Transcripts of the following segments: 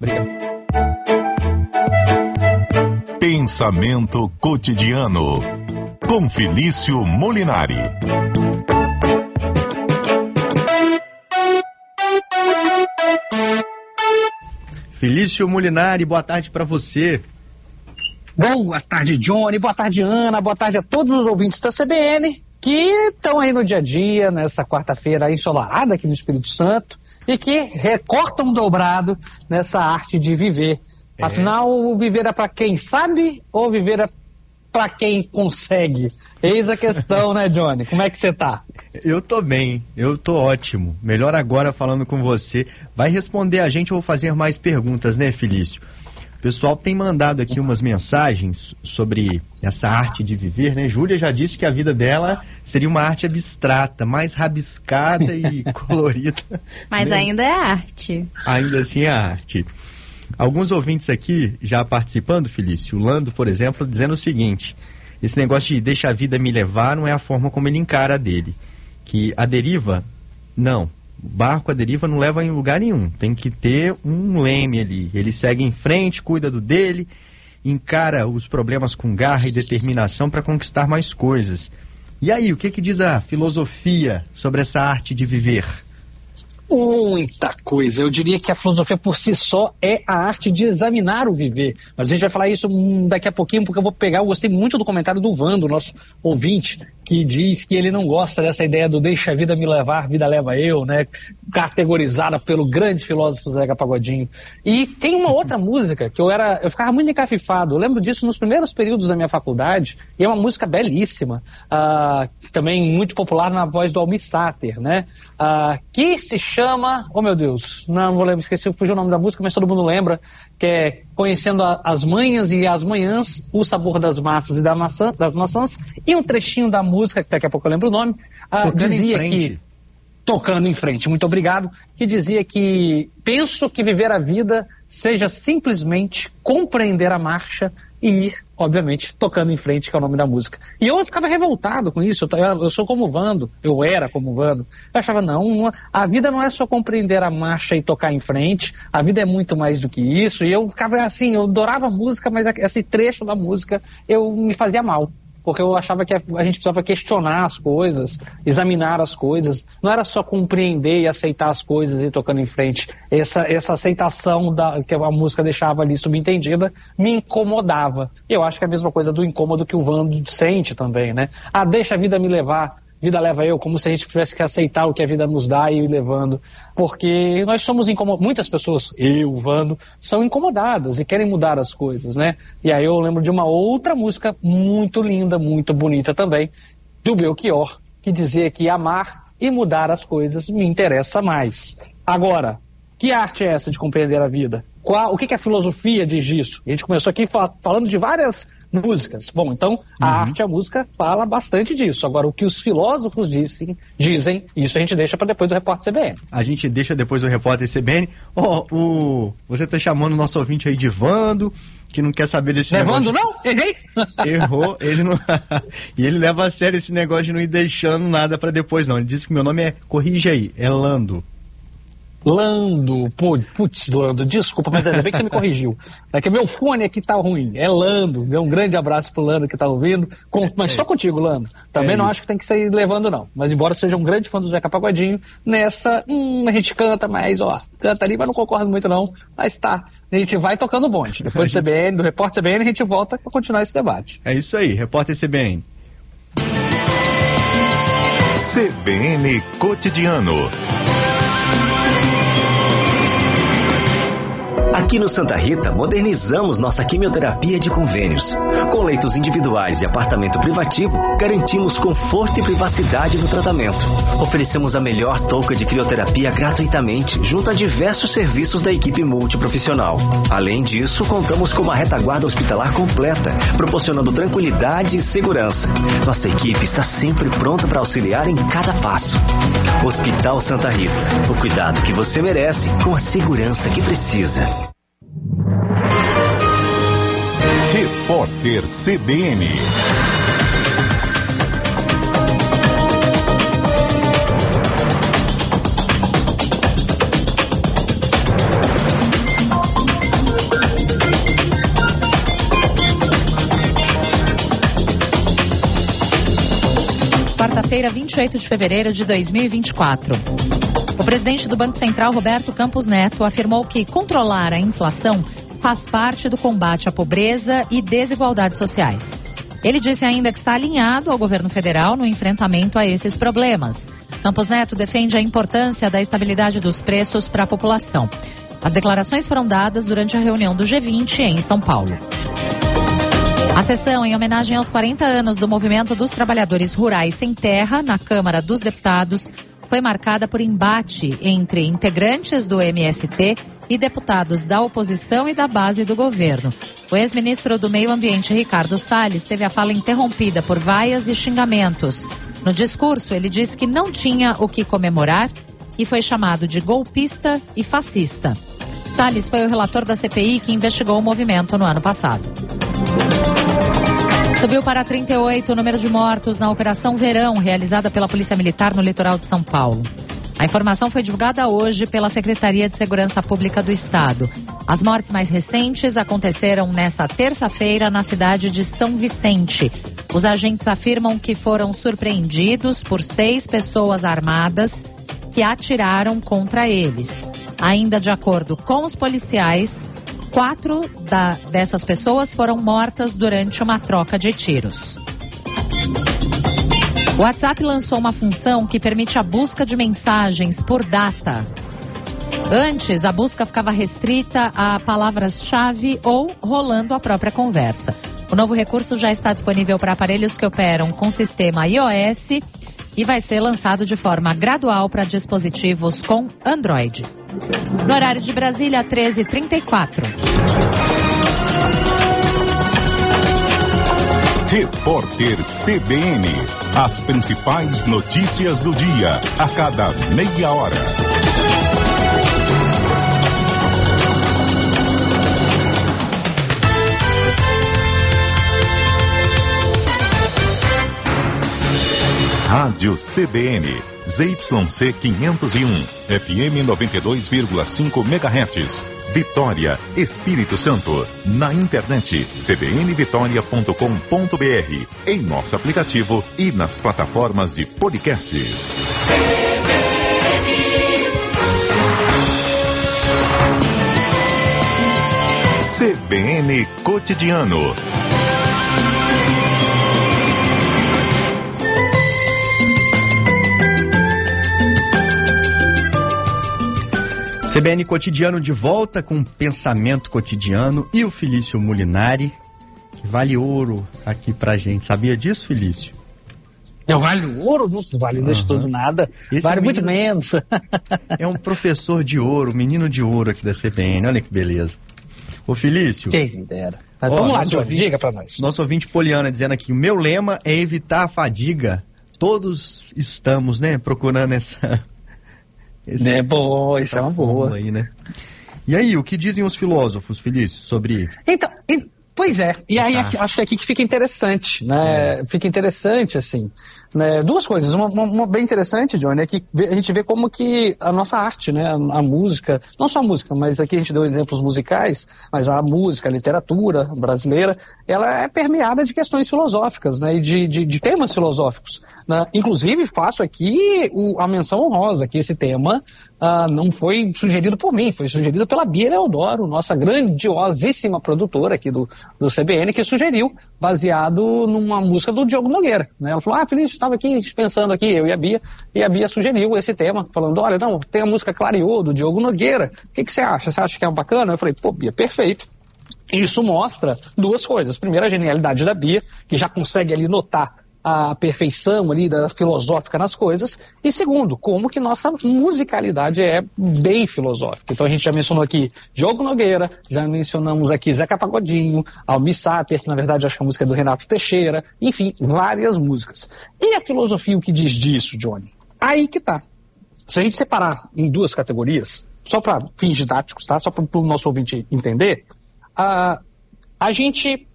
Obrigado. Pensamento cotidiano com Felício Molinari. Felício Molinari, boa tarde para você. Boa tarde, Johnny. Boa tarde, Ana. Boa tarde a todos os ouvintes da CBN que estão aí no dia a dia, nessa quarta-feira ensolarada aqui no Espírito Santo, e que recortam dobrado nessa arte de viver. É. Afinal, viver é para quem sabe ou viver é para quem consegue? Eis a questão, né, Johnny? Como é que você tá? Eu tô bem, eu tô ótimo. Melhor agora falando com você. Vai responder a gente ou fazer mais perguntas, né, Felício? O pessoal tem mandado aqui umas mensagens sobre essa arte de viver, né? Júlia já disse que a vida dela seria uma arte abstrata, mais rabiscada e colorida. Mas né? ainda é arte. Ainda assim é arte. Alguns ouvintes aqui já participando, Felício, o Lando, por exemplo, dizendo o seguinte: esse negócio de deixa a vida me levar não é a forma como ele encara a dele. Que a deriva, não, barco, a deriva, não leva em lugar nenhum. Tem que ter um leme ali. Ele segue em frente, cuida do dele, encara os problemas com garra e determinação para conquistar mais coisas. E aí, o que, que diz a filosofia sobre essa arte de viver? muita coisa. Eu diria que a filosofia por si só é a arte de examinar o viver. Mas a gente vai falar isso daqui a pouquinho, porque eu vou pegar. Eu gostei muito do comentário do Vando, nosso ouvinte, que diz que ele não gosta dessa ideia do deixa a vida me levar, vida leva eu, né? Categorizada pelo grande filósofo Zeca Pagodinho. E tem uma outra música que eu era. Eu ficava muito encafifado. Eu lembro disso nos primeiros períodos da minha faculdade, e é uma música belíssima, uh, também muito popular na voz do Almir Sater, né? Uh, que se chama. Oh meu Deus, não vou lembrar, esqueci, fugiu o nome da música, mas todo mundo lembra, que é Conhecendo a, as Manhas e as Manhãs, o Sabor das Massas e da maçã, das Maçãs, e um trechinho da música, que daqui a pouco eu lembro o nome, dizia que. Tocando em frente, muito obrigado, que dizia que penso que viver a vida seja simplesmente compreender a marcha e ir, obviamente, tocando em frente, que é o nome da música. E eu ficava revoltado com isso. Eu, eu sou como Vando, eu era como Vando. Eu achava, não, a vida não é só compreender a marcha e tocar em frente, a vida é muito mais do que isso. E eu ficava assim, eu adorava música, mas esse trecho da música eu me fazia mal porque eu achava que a gente precisava questionar as coisas, examinar as coisas. Não era só compreender e aceitar as coisas e ir tocando em frente. Essa, essa aceitação da, que a música deixava ali subentendida me incomodava. Eu acho que é a mesma coisa do incômodo que o Vando sente também, né? Ah, deixa a vida me levar vida leva eu, como se a gente tivesse que aceitar o que a vida nos dá e ir levando. Porque nós somos incomodados, muitas pessoas, eu, Vando, são incomodadas e querem mudar as coisas, né? E aí eu lembro de uma outra música muito linda, muito bonita também, do Belchior, que dizia que amar e mudar as coisas me interessa mais. Agora, que arte é essa de compreender a vida? Qual, o que, que a filosofia diz disso? A gente começou aqui falando de várias músicas. Bom, então a uhum. arte e a música fala bastante disso. Agora, o que os filósofos dizem, dizem isso a gente deixa para depois do repórter CBN. A gente deixa depois do repórter CBN. Ó, oh, o... você está chamando o nosso ouvinte aí de Vando, que não quer saber desse Levando negócio. não? Errei? Errou, ele não. e ele leva a sério esse negócio de não ir deixando nada para depois, não. Ele disse que meu nome é. Corrige aí, é Lando. Lando, putz, Lando, desculpa, mas ainda bem que você me corrigiu. É que meu fone aqui tá ruim. É Lando. Um grande abraço pro Lando que tá ouvindo. Com, mas só contigo, Lando. Também é não isso. acho que tem que sair levando, não. Mas embora seja um grande fã do Zeca Pagodinho, nessa, hum, a gente canta, mas ó, canta ali, mas não concordo muito, não. Mas tá. A gente vai tocando bonde. Depois do CBN, do Repórter CBN, a gente volta para continuar esse debate. É isso aí, Repórter CBN. CBN Cotidiano. Aqui no Santa Rita, modernizamos nossa quimioterapia de convênios. Com leitos individuais e apartamento privativo, garantimos conforto e privacidade no tratamento. Oferecemos a melhor touca de crioterapia gratuitamente, junto a diversos serviços da equipe multiprofissional. Além disso, contamos com uma retaguarda hospitalar completa, proporcionando tranquilidade e segurança. Nossa equipe está sempre pronta para auxiliar em cada passo. Hospital Santa Rita, o cuidado que você merece com a segurança que precisa. Repórter CBN. Quarta-feira, 28 de fevereiro de 2024. O presidente do Banco Central, Roberto Campos Neto, afirmou que controlar a inflação faz parte do combate à pobreza e desigualdades sociais. Ele disse ainda que está alinhado ao governo federal no enfrentamento a esses problemas. Campos Neto defende a importância da estabilidade dos preços para a população. As declarações foram dadas durante a reunião do G20 em São Paulo. A sessão, em homenagem aos 40 anos do Movimento dos Trabalhadores Rurais Sem Terra, na Câmara dos Deputados, foi marcada por embate entre integrantes do MST e deputados da oposição e da base do governo. O ex-ministro do Meio Ambiente, Ricardo Salles, teve a fala interrompida por vaias e xingamentos. No discurso, ele disse que não tinha o que comemorar e foi chamado de golpista e fascista. Salles foi o relator da CPI que investigou o movimento no ano passado. Subiu para 38 o número de mortos na Operação Verão, realizada pela Polícia Militar no litoral de São Paulo. A informação foi divulgada hoje pela Secretaria de Segurança Pública do Estado. As mortes mais recentes aconteceram nesta terça-feira na cidade de São Vicente. Os agentes afirmam que foram surpreendidos por seis pessoas armadas que atiraram contra eles. Ainda de acordo com os policiais, Quatro da, dessas pessoas foram mortas durante uma troca de tiros. O WhatsApp lançou uma função que permite a busca de mensagens por data. Antes, a busca ficava restrita a palavras-chave ou rolando a própria conversa. O novo recurso já está disponível para aparelhos que operam com sistema iOS e vai ser lançado de forma gradual para dispositivos com Android. No horário de Brasília, 13h34. Repórter CBN. As principais notícias do dia, a cada meia hora. Rádio CBN, ZYC 501, FM 92,5 MHz. Vitória, Espírito Santo. Na internet, cbnvitoria.com.br. Em nosso aplicativo e nas plataformas de podcasts. CBN Cotidiano. CBN Cotidiano de volta com pensamento cotidiano e o Felício Molinari, que vale ouro aqui pra gente. Sabia disso, Felício? Não vale ouro, não vale uhum. tudo nada. Esse vale é muito menos. é um professor de ouro, menino de ouro aqui da CBN. Olha que beleza. Ô Felício. Quem dera. Mas vamos lá, Johnny, ouvinte, diga pra nós. Nosso ouvinte Poliana dizendo aqui: o meu lema é evitar a fadiga. Todos estamos, né, procurando essa esse, é bom, isso é uma boa. Aí, né? E aí, o que dizem os filósofos, Felício, sobre. Então, pois é. E aí tá. acho que é aqui que fica interessante, né? É. Fica interessante, assim. Né? Duas coisas. Uma, uma, bem interessante, Johnny, é que a gente vê como que a nossa arte, né? A, a, música, não só a música, mas aqui a gente deu exemplos musicais, mas a música, a literatura brasileira, ela é permeada de questões filosóficas, né? E de, de, de temas filosóficos. Né? Inclusive, faço aqui o, a menção honrosa, que esse tema uh, não foi sugerido por mim, foi sugerido pela Bia Leodoro, nossa grandiosíssima produtora aqui do, do CBN, que sugeriu, baseado numa música do Diogo Nogueira. Né? Ela falou, ah, Feliz, estava aqui pensando aqui, eu e a Bia, e a Bia sugeriu esse tema, falando, olha, não, tem a música Clareou, do Diogo Nogueira, o que, que você acha? Você acha que é bacana? Eu falei, pô, Bia, perfeito. Isso mostra duas coisas. Primeiro, a genialidade da Bia, que já consegue ali notar a perfeição ali da filosófica nas coisas e segundo, como que nossa musicalidade é bem filosófica. Então a gente já mencionou aqui Diogo Nogueira, já mencionamos aqui Zeca Pagodinho, Almi Sater, que na verdade acho que a música é do Renato Teixeira, enfim, várias músicas. E a filosofia o que diz disso, Johnny? Aí que tá. Se a gente separar em duas categorias, só para fins didáticos, tá? Só para o nosso ouvinte entender, a, a gente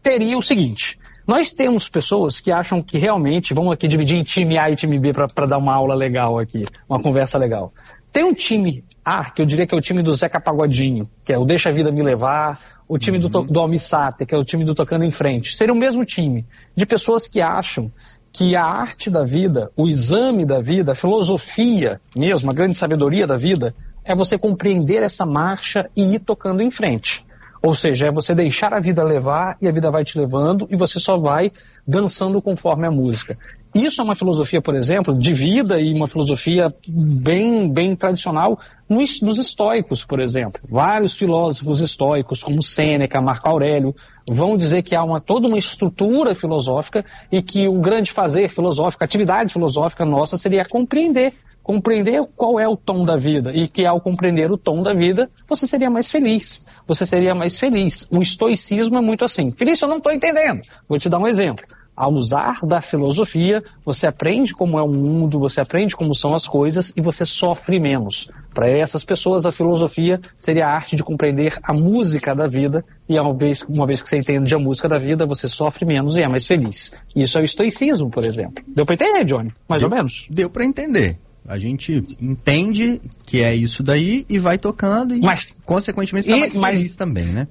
teria o seguinte: nós temos pessoas que acham que realmente vamos aqui dividir em time A e time B para dar uma aula legal aqui, uma conversa legal. Tem um time A, que eu diria que é o time do Zeca Pagodinho, que é o Deixa a Vida Me Levar, o time uhum. do, do Almissate, que é o time do Tocando em Frente. Seria o mesmo time de pessoas que acham que a arte da vida, o exame da vida, a filosofia mesmo, a grande sabedoria da vida, é você compreender essa marcha e ir tocando em frente. Ou seja, é você deixar a vida levar e a vida vai te levando e você só vai dançando conforme a música. Isso é uma filosofia, por exemplo, de vida e uma filosofia bem, bem tradicional nos, nos estoicos, por exemplo. Vários filósofos estoicos, como Sêneca, Marco Aurélio, vão dizer que há uma, toda uma estrutura filosófica e que o grande fazer filosófico, atividade filosófica nossa seria compreender compreender qual é o tom da vida e que ao compreender o tom da vida, você seria mais feliz. Você seria mais feliz. O estoicismo é muito assim. Feliz, eu não estou entendendo. Vou te dar um exemplo ao usar da filosofia, você aprende como é o mundo, você aprende como são as coisas e você sofre menos. Para essas pessoas, a filosofia seria a arte de compreender a música da vida e uma vez, uma vez que você entende a música da vida, você sofre menos e é mais feliz. Isso é o estoicismo, por exemplo. Deu para entender, Johnny? Mais deu, ou menos? Deu para entender. A gente entende que é isso daí e vai tocando e, mas, consequentemente, está mais mas, feliz também, né?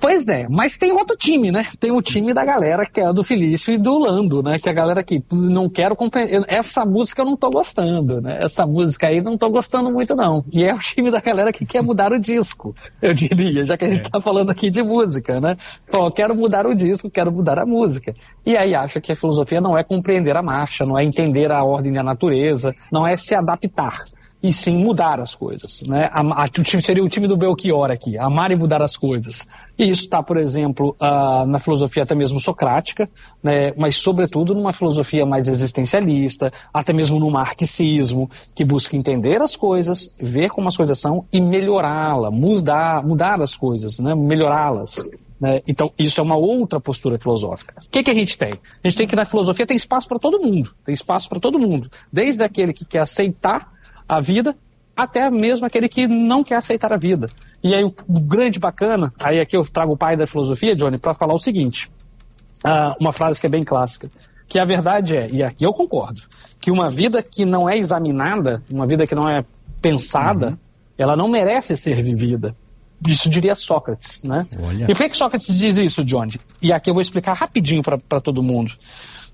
Pois é, mas tem outro time, né? Tem o time da galera que é do Felício e do Lando, né? Que é a galera que não quero compreender. Essa música eu não tô gostando, né? Essa música aí não tô gostando muito, não. E é o time da galera que quer mudar o disco, eu diria, já que a gente é. tá falando aqui de música, né? Pô, quero mudar o disco, quero mudar a música. E aí acha que a filosofia não é compreender a marcha, não é entender a ordem da natureza, não é se adaptar e sim mudar as coisas. Né? A, a, seria o time do Belchior aqui, amar e mudar as coisas. E isso está, por exemplo, uh, na filosofia até mesmo socrática, né? mas sobretudo numa filosofia mais existencialista, até mesmo no marxismo, que busca entender as coisas, ver como as coisas são e melhorá-la, mudar, mudar as coisas, né? melhorá-las. Né? Então, isso é uma outra postura filosófica. O que, que a gente tem? A gente tem que na filosofia tem espaço para todo mundo, tem espaço para todo mundo, desde aquele que quer aceitar a vida, até mesmo aquele que não quer aceitar a vida. E aí o, grande bacana, aí aqui eu trago o pai da filosofia, Johnny, para falar o seguinte, uh, uma frase que é bem clássica, que a verdade é, e aqui eu concordo, que uma vida que não é examinada, uma vida que não é pensada, uhum. ela não merece ser vivida. Isso diria Sócrates, né? Olha. E por que, que Sócrates diz isso, Johnny? E aqui eu vou explicar rapidinho para todo mundo.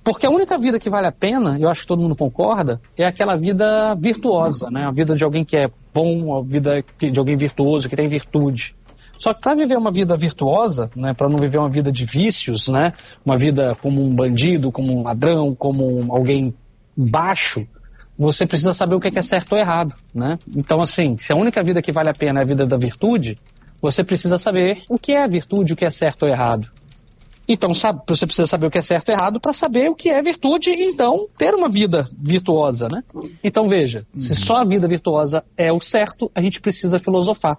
Porque a única vida que vale a pena, eu acho que todo mundo concorda, é aquela vida virtuosa, né? A vida de alguém que é bom, a vida de alguém virtuoso, que tem virtude. Só que para viver uma vida virtuosa, né, para não viver uma vida de vícios, né, uma vida como um bandido, como um ladrão, como alguém baixo, você precisa saber o que é certo ou errado, né? Então, assim, se a única vida que vale a pena é a vida da virtude, você precisa saber o que é virtude, o que é certo ou errado. Então, sabe, você precisa saber o que é certo e errado para saber o que é virtude e então ter uma vida virtuosa, né? Então, veja, uhum. se só a vida virtuosa é o certo, a gente precisa filosofar.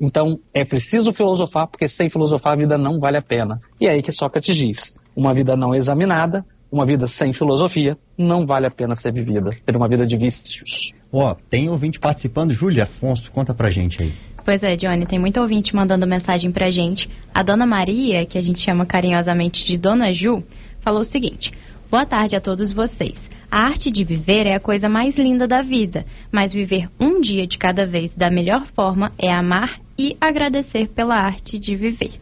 Então, é preciso filosofar, porque sem filosofar a vida não vale a pena. E é aí que Sócrates diz: uma vida não examinada, uma vida sem filosofia, não vale a pena ser vivida. Ter uma vida de vícios. Ó, oh, tem ouvinte participando. Júlia Afonso, conta pra gente aí. Pois é, Johnny, tem muito ouvinte mandando mensagem pra gente. A dona Maria, que a gente chama carinhosamente de Dona Ju, falou o seguinte: Boa tarde a todos vocês. A arte de viver é a coisa mais linda da vida, mas viver um dia de cada vez da melhor forma é amar e agradecer pela arte de viver.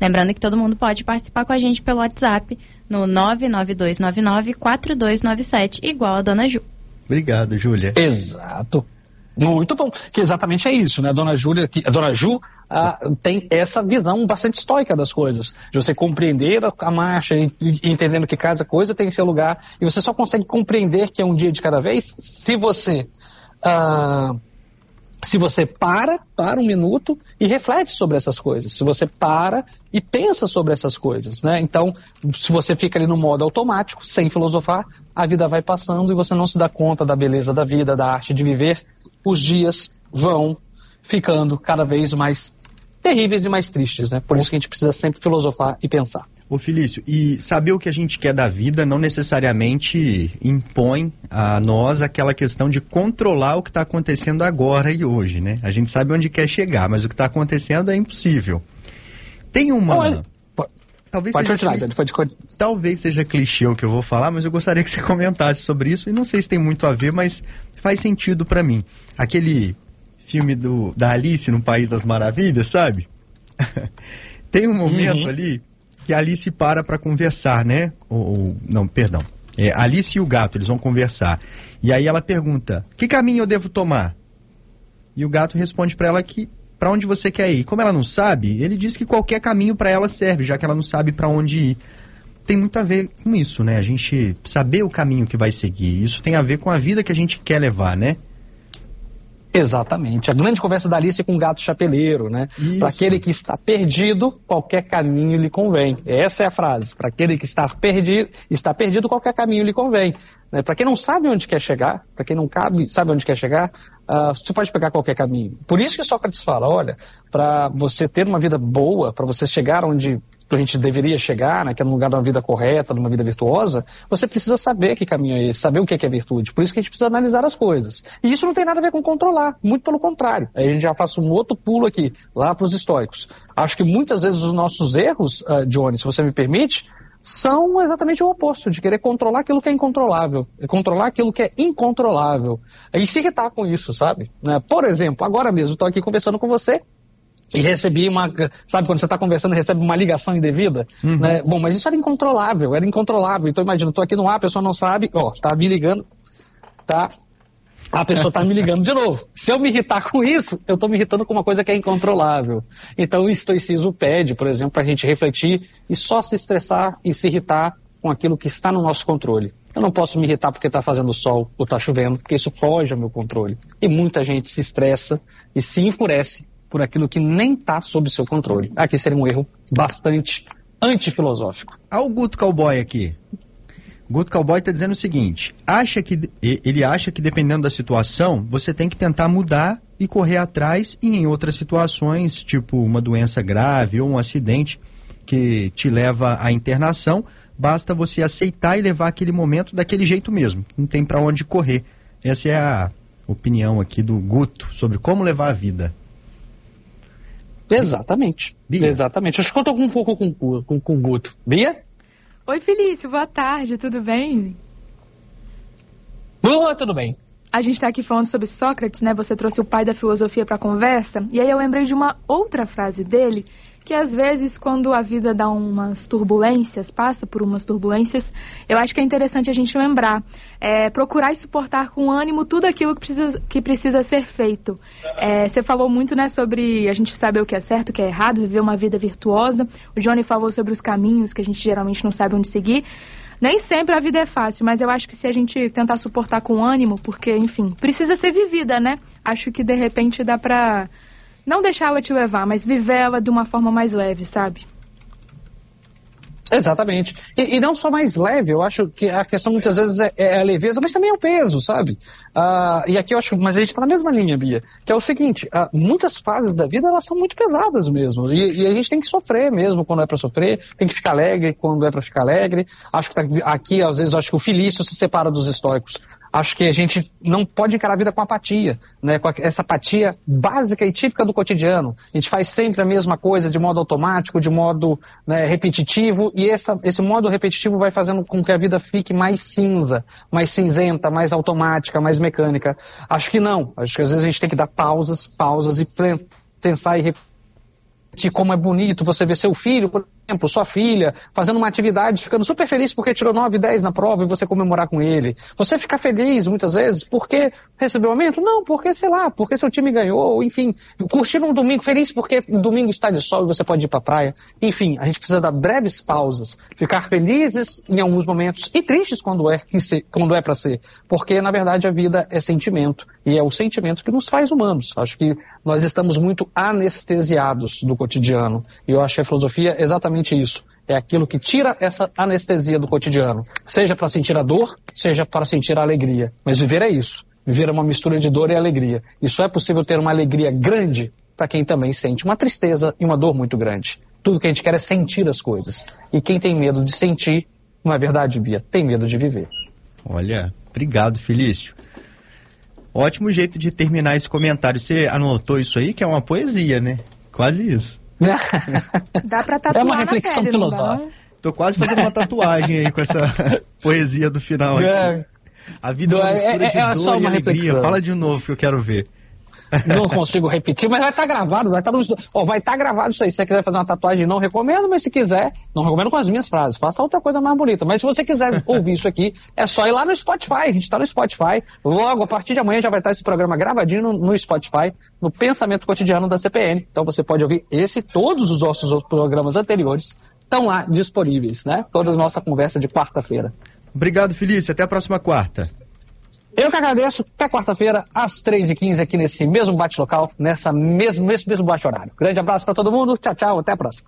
Lembrando que todo mundo pode participar com a gente pelo WhatsApp no 992994297, igual a Dona Ju. Obrigado, Júlia. Exato. Muito bom, que exatamente é isso, né? A dona Júlia, a dona Ju tem essa visão bastante estoica das coisas, de você compreender a, a marcha, e, entendendo que cada coisa tem seu lugar, e você só consegue compreender que é um dia de cada vez se você ah, se você para, para um minuto e reflete sobre essas coisas, se você para e pensa sobre essas coisas, né? Então, se você fica ali no modo automático, sem filosofar, a vida vai passando e você não se dá conta da beleza da vida, da arte de viver, os dias vão ficando cada vez mais terríveis e mais tristes, né? Por isso que a gente precisa sempre filosofar e pensar. Ô Felício, e saber o que a gente quer da vida não necessariamente impõe a nós aquela questão de controlar o que está acontecendo agora e hoje, né? A gente sabe onde quer chegar, mas o que está acontecendo é impossível. Tem uma. Olha, talvez pode seja continuar, pode... Talvez seja clichê o que eu vou falar, mas eu gostaria que você comentasse sobre isso. E não sei se tem muito a ver, mas faz sentido para mim. Aquele filme do, da Alice no País das Maravilhas, sabe? tem um momento uhum. ali que a Alice para para conversar, né? Ou, ou, não, perdão. É, Alice e o gato, eles vão conversar. E aí ela pergunta: "Que caminho eu devo tomar?" E o gato responde para ela que para onde você quer ir. Como ela não sabe, ele diz que qualquer caminho para ela serve, já que ela não sabe para onde ir. Tem muito a ver com isso, né? A gente saber o caminho que vai seguir. Isso tem a ver com a vida que a gente quer levar, né? Exatamente. A grande conversa da Alice com o gato chapeleiro, né? Para aquele que está perdido, qualquer caminho lhe convém. Essa é a frase. Para aquele que está perdido, está perdido, qualquer caminho lhe convém. Né? Para quem não sabe onde quer chegar, para quem não cabe, sabe onde quer chegar, uh, você pode pegar qualquer caminho. Por isso que Sócrates fala, olha, para você ter uma vida boa, para você chegar onde a gente deveria chegar, né, que é lugar de uma vida correta, de uma vida virtuosa, você precisa saber que caminho é esse, saber o que é, que é virtude. Por isso que a gente precisa analisar as coisas. E isso não tem nada a ver com controlar, muito pelo contrário. Aí a gente já passa um outro pulo aqui, lá para os históricos. Acho que muitas vezes os nossos erros, uh, Johnny, se você me permite, são exatamente o oposto, de querer controlar aquilo que é incontrolável, controlar aquilo que é incontrolável, e se irritar com isso, sabe? Né? Por exemplo, agora mesmo estou aqui conversando com você, e recebi uma. Sabe quando você está conversando e recebe uma ligação indevida? Uhum. Né? Bom, mas isso era incontrolável, era incontrolável. Então imagina, estou aqui no ar, a pessoa não sabe, ó, está me ligando, tá? A pessoa está me ligando de novo. Se eu me irritar com isso, eu estou me irritando com uma coisa que é incontrolável. Então o estoicismo pede, por exemplo, para a gente refletir e só se estressar e se irritar com aquilo que está no nosso controle. Eu não posso me irritar porque está fazendo sol ou está chovendo, porque isso foge ao meu controle. E muita gente se estressa e se enfurece por aquilo que nem está sob seu controle. Aqui seria um erro bastante antifilosófico. Olha o Guto Cowboy aqui. Guto Cowboy está dizendo o seguinte: acha que ele acha que dependendo da situação, você tem que tentar mudar e correr atrás, e em outras situações, tipo uma doença grave ou um acidente que te leva à internação, basta você aceitar e levar aquele momento daquele jeito mesmo. Não tem para onde correr. Essa é a opinião aqui do Guto sobre como levar a vida. Exatamente. Bia. Exatamente. Acho que conta um pouco com, com, com o Guto. Bia? Oi, Felício. Boa tarde. Tudo bem? Boa, tudo bem. A gente está aqui falando sobre Sócrates, né? Você trouxe o pai da filosofia para a conversa. E aí eu lembrei de uma outra frase dele que às vezes, quando a vida dá umas turbulências, passa por umas turbulências, eu acho que é interessante a gente lembrar. É, procurar e suportar com ânimo tudo aquilo que precisa, que precisa ser feito. É, você falou muito né, sobre a gente saber o que é certo, o que é errado, viver uma vida virtuosa. O Johnny falou sobre os caminhos que a gente geralmente não sabe onde seguir. Nem sempre a vida é fácil, mas eu acho que se a gente tentar suportar com ânimo, porque, enfim, precisa ser vivida, né? Acho que de repente dá pra não deixar ela te levar, mas viver ela de uma forma mais leve, sabe? Exatamente. E, e, não só mais leve, eu acho que a questão muitas vezes é, é a leveza, mas também é o peso, sabe? Uh, e aqui eu acho, mas a gente está na mesma linha, Bia, que é o seguinte, uh, muitas fases da vida elas são muito pesadas mesmo, e, e a gente tem que sofrer mesmo quando é para sofrer, tem que ficar alegre quando é para ficar alegre. Acho que tá, aqui, às vezes, acho que o Felício se separa dos estoicos acho que a gente não pode encarar a vida com apatia, né? com essa apatia básica e típica do cotidiano. A gente faz sempre a mesma coisa de modo automático, de modo né, repetitivo, e essa, esse modo repetitivo vai fazendo com que a vida fique mais cinza, mais cinzenta, mais automática, mais mecânica. Acho que não. Acho que às vezes a gente tem que dar pausas, pausas e pensar e refletir como é bonito você ver seu filho, por exemplo, sua filha, fazendo uma atividade, ficando super feliz porque tirou 9, 10 na prova e você comemorar com ele. Você ficar feliz muitas vezes porque recebeu aumento? Não, porque, sei lá, porque seu time ganhou, enfim. Curtir um domingo feliz porque domingo está de sol e você pode ir para a praia. Enfim, a gente precisa dar breves pausas, ficar felizes em alguns momentos e tristes quando é, quando é para ser. Porque, na verdade, a vida é sentimento e é o sentimento que nos faz humanos. Acho que nós estamos muito anestesiados do cotidiano. E eu acho que a filosofia é exatamente exatamente isso. É aquilo que tira essa anestesia do cotidiano. Seja para sentir a dor, seja para sentir a alegria. Mas viver é isso. Viver é uma mistura de dor e alegria. E só é possível ter uma alegria grande para quem também sente uma tristeza e uma dor muito grande. Tudo que a gente quer é sentir as coisas. E quem tem medo de sentir, não é verdade, Bia? Tem medo de viver. Olha, obrigado, Felício. Ótimo jeito de terminar esse comentário. Você anotou isso aí, que é uma poesia, né? Quase isso. Dá pra tatuar É uma reflexão pele, filosófica. Tô quase fazendo uma tatuagem aí com essa poesia do final. Aqui. A vida é uma mistura é, de é, dor e alegria. Reflexão. Fala de novo que eu quero ver. Não consigo repetir, mas vai estar tá gravado, vai estar tá no oh, vai estar tá gravado isso aí. Se você quiser fazer uma tatuagem, não recomendo, mas se quiser, não recomendo com as minhas frases, faça outra coisa mais bonita. Mas se você quiser ouvir isso aqui, é só ir lá no Spotify, a gente está no Spotify. Logo, a partir de amanhã já vai estar esse programa gravadinho no, no Spotify, no Pensamento Cotidiano da CPN. Então você pode ouvir esse e todos os nossos programas anteriores estão lá disponíveis, né? Toda a nossa conversa de quarta-feira. Obrigado, Felício. Até a próxima quarta. Eu que agradeço. Até quarta-feira, às 3h15, aqui nesse mesmo bate-local, nessa mesmo, mesmo, mesmo bate-horário. Grande abraço para todo mundo. Tchau, tchau. Até a próxima.